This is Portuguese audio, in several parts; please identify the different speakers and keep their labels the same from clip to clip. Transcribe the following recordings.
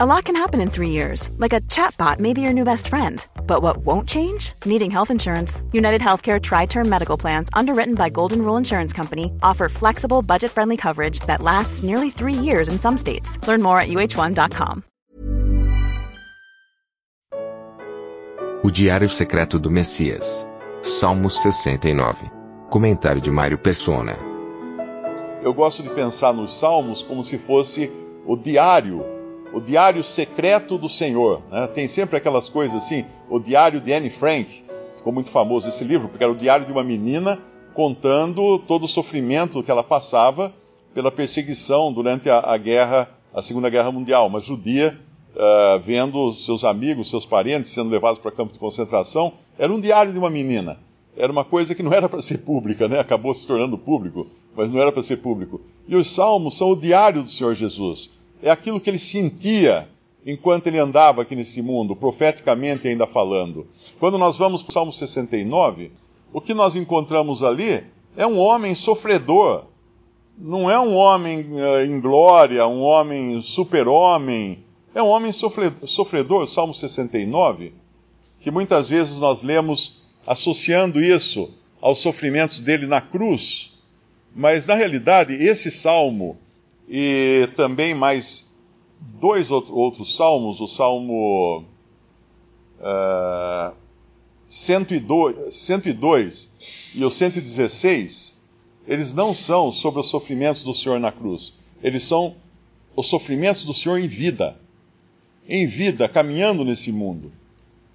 Speaker 1: A lot can happen in three years, like a chatbot may be your new best friend. But what won't change? Needing health insurance. United Healthcare Tri Term Medical Plans, underwritten by Golden Rule Insurance Company, offer flexible, budget friendly coverage that lasts nearly three years in some states. Learn more at uh1.com.
Speaker 2: O Diário Secreto do Messias. Salmos 69. Comentário de Mário Persona.
Speaker 3: Eu gosto de pensar nos Salmos como se fosse o diário o Diário Secreto do Senhor. Né? Tem sempre aquelas coisas assim, o Diário de Anne Frank, ficou muito famoso esse livro, porque era o diário de uma menina contando todo o sofrimento que ela passava pela perseguição durante a, a guerra, a Segunda Guerra Mundial, uma judia uh, vendo seus amigos, seus parentes sendo levados para campos de concentração. Era um diário de uma menina. Era uma coisa que não era para ser pública, né? acabou se tornando público, mas não era para ser público. E os salmos são o diário do Senhor Jesus é aquilo que ele sentia enquanto ele andava aqui nesse mundo, profeticamente ainda falando. Quando nós vamos para o Salmo 69, o que nós encontramos ali é um homem sofredor. Não é um homem uh, em glória, um homem super-homem. É um homem sofredor, Salmo 69, que muitas vezes nós lemos associando isso aos sofrimentos dele na cruz. Mas, na realidade, esse salmo e também mais dois outros salmos, o Salmo uh, 102, 102 e o 116, eles não são sobre os sofrimentos do Senhor na cruz, eles são os sofrimentos do Senhor em vida, em vida, caminhando nesse mundo.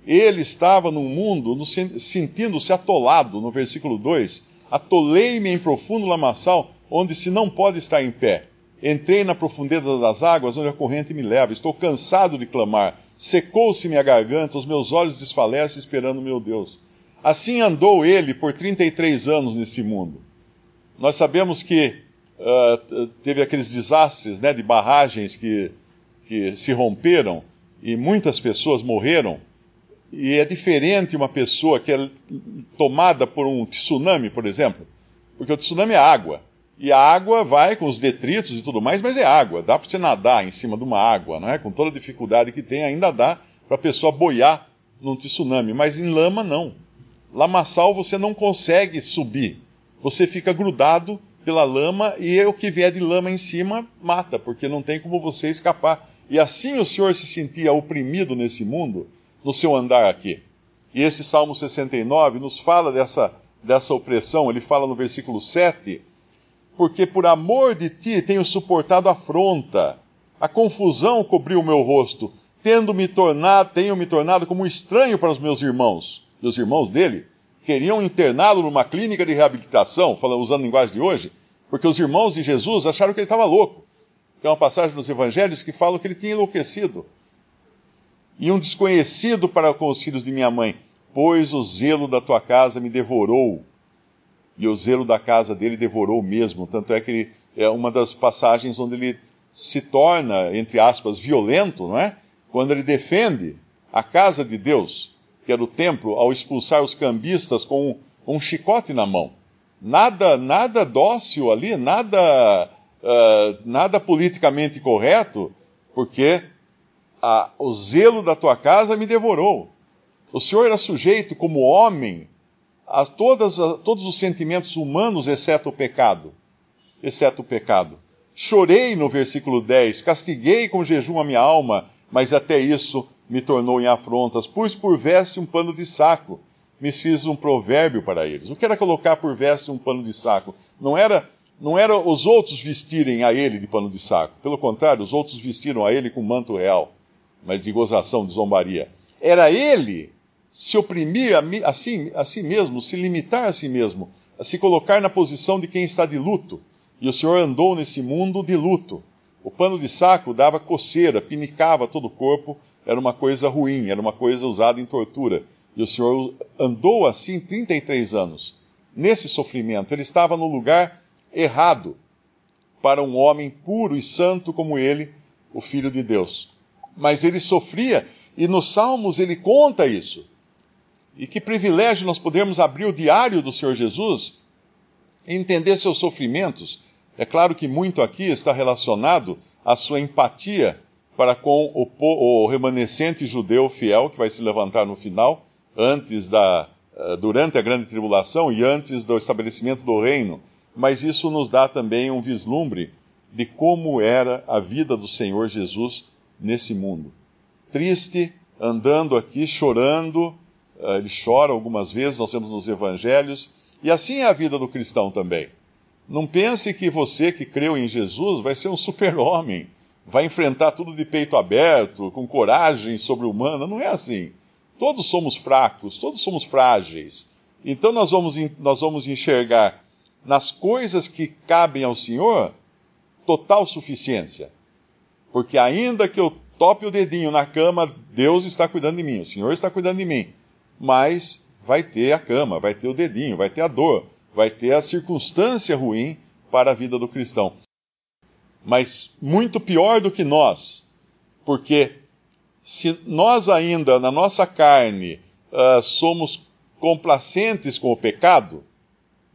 Speaker 3: Ele estava num mundo sentindo-se atolado, no versículo 2, atolei-me em profundo lamaçal, onde se não pode estar em pé. Entrei na profundeza das águas, onde a corrente me leva. Estou cansado de clamar. Secou-se minha garganta, os meus olhos desfalecem esperando meu Deus. Assim andou ele por 33 anos nesse mundo. Nós sabemos que uh, teve aqueles desastres né, de barragens que, que se romperam e muitas pessoas morreram. E é diferente uma pessoa que é tomada por um tsunami, por exemplo, porque o tsunami é água. E a água vai com os detritos e tudo mais, mas é água. Dá para você nadar em cima de uma água, não é? Com toda a dificuldade que tem, ainda dá para a pessoa boiar num tsunami. Mas em lama, não. Lamaçal você não consegue subir. Você fica grudado pela lama e o que vier de lama em cima mata, porque não tem como você escapar. E assim o Senhor se sentia oprimido nesse mundo, no seu andar aqui. E esse Salmo 69 nos fala dessa, dessa opressão. Ele fala no versículo 7 porque por amor de ti tenho suportado afronta. A confusão cobriu o meu rosto, tendo me tornado, tenho me tornado como estranho para os meus irmãos. E os irmãos dele queriam interná-lo numa clínica de reabilitação, falando, usando a linguagem de hoje, porque os irmãos de Jesus acharam que ele estava louco. Tem uma passagem nos evangelhos que fala que ele tinha enlouquecido. E um desconhecido para com os filhos de minha mãe, pois o zelo da tua casa me devorou e o zelo da casa dele devorou mesmo. Tanto é que ele, é uma das passagens onde ele se torna, entre aspas, violento, não é? Quando ele defende a casa de Deus, que era o templo, ao expulsar os cambistas com um, um chicote na mão. Nada, nada dócil ali, nada, uh, nada politicamente correto, porque a, o zelo da tua casa me devorou. O Senhor era sujeito como homem todas, todos os sentimentos humanos, exceto o pecado. Exceto o pecado. Chorei no versículo 10, castiguei com jejum a minha alma, mas até isso me tornou em afrontas. Pus por veste um pano de saco, me fiz um provérbio para eles. O que era colocar por veste um pano de saco? Não era, não era os outros vestirem a ele de pano de saco. Pelo contrário, os outros vestiram a ele com manto real, mas de gozação, de zombaria. Era ele se oprimir a, a, si, a si mesmo, se limitar a si mesmo, a se colocar na posição de quem está de luto. E o Senhor andou nesse mundo de luto. O pano de saco dava coceira, pinicava todo o corpo, era uma coisa ruim, era uma coisa usada em tortura. E o Senhor andou assim 33 anos, nesse sofrimento. Ele estava no lugar errado para um homem puro e santo como ele, o Filho de Deus. Mas ele sofria, e nos Salmos ele conta isso. E que privilégio nós podermos abrir o diário do Senhor Jesus e entender seus sofrimentos. É claro que muito aqui está relacionado à sua empatia para com o, remanescente judeu fiel que vai se levantar no final, antes da, eh, durante a grande tribulação e antes do estabelecimento do reino. Mas isso nos dá também um vislumbre de como era a vida do Senhor Jesus nesse mundo. Triste, andando aqui, chorando, ele chora algumas vezes, nós temos nos evangelhos, e assim é a vida do cristão também. Não pense que você que creu em Jesus vai ser um super-homem, vai enfrentar tudo de peito aberto, com coragem sobre-humana. Não é assim. Todos somos fracos, todos somos frágeis. Então nós vamos, nós vamos enxergar nas coisas que cabem ao Senhor total suficiência. Porque ainda que eu tope o dedinho na cama, Deus está cuidando de mim, o Senhor está cuidando de mim. Mas vai ter a cama, vai ter o dedinho, vai ter a dor, vai ter a circunstância ruim para a vida do cristão. Mas muito pior do que nós, porque se nós ainda, na nossa carne, uh, somos complacentes com o pecado,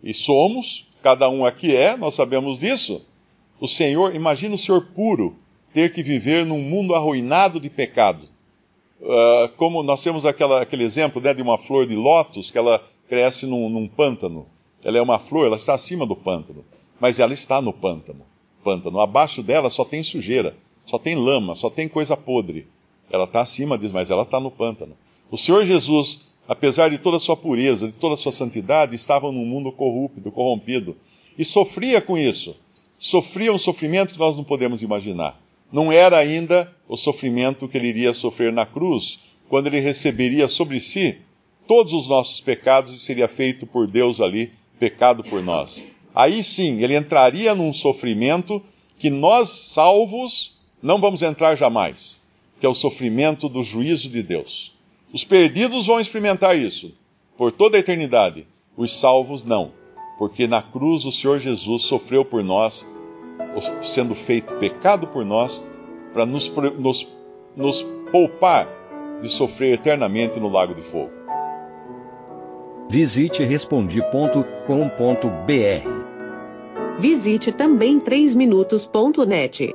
Speaker 3: e somos, cada um aqui é, nós sabemos disso, o Senhor, imagina o Senhor puro ter que viver num mundo arruinado de pecado. Uh, como nós temos aquela, aquele exemplo né, de uma flor de lótus que ela cresce num, num, pântano. Ela é uma flor, ela está acima do pântano, mas ela está no pântano. pântano. Abaixo dela só tem sujeira, só tem lama, só tem coisa podre. Ela está acima disso, mas ela está no pântano. O Senhor Jesus, apesar de toda a sua pureza, de toda a sua santidade, estava num mundo corrupto, corrompido, e sofria com isso. Sofria um sofrimento que nós não podemos imaginar não era ainda o sofrimento que ele iria sofrer na cruz, quando ele receberia sobre si todos os nossos pecados e seria feito por Deus ali, pecado por nós. Aí sim, ele entraria num sofrimento que nós, salvos, não vamos entrar jamais, que é o sofrimento do juízo de Deus. Os perdidos vão experimentar isso por toda a eternidade, os salvos não, porque na cruz o Senhor Jesus sofreu por nós sendo feito pecado por nós, para nos, nos, nos poupar de sofrer eternamente no lago de fogo.
Speaker 4: Visite respondi.com.br.
Speaker 5: Visite também 3minutos.net.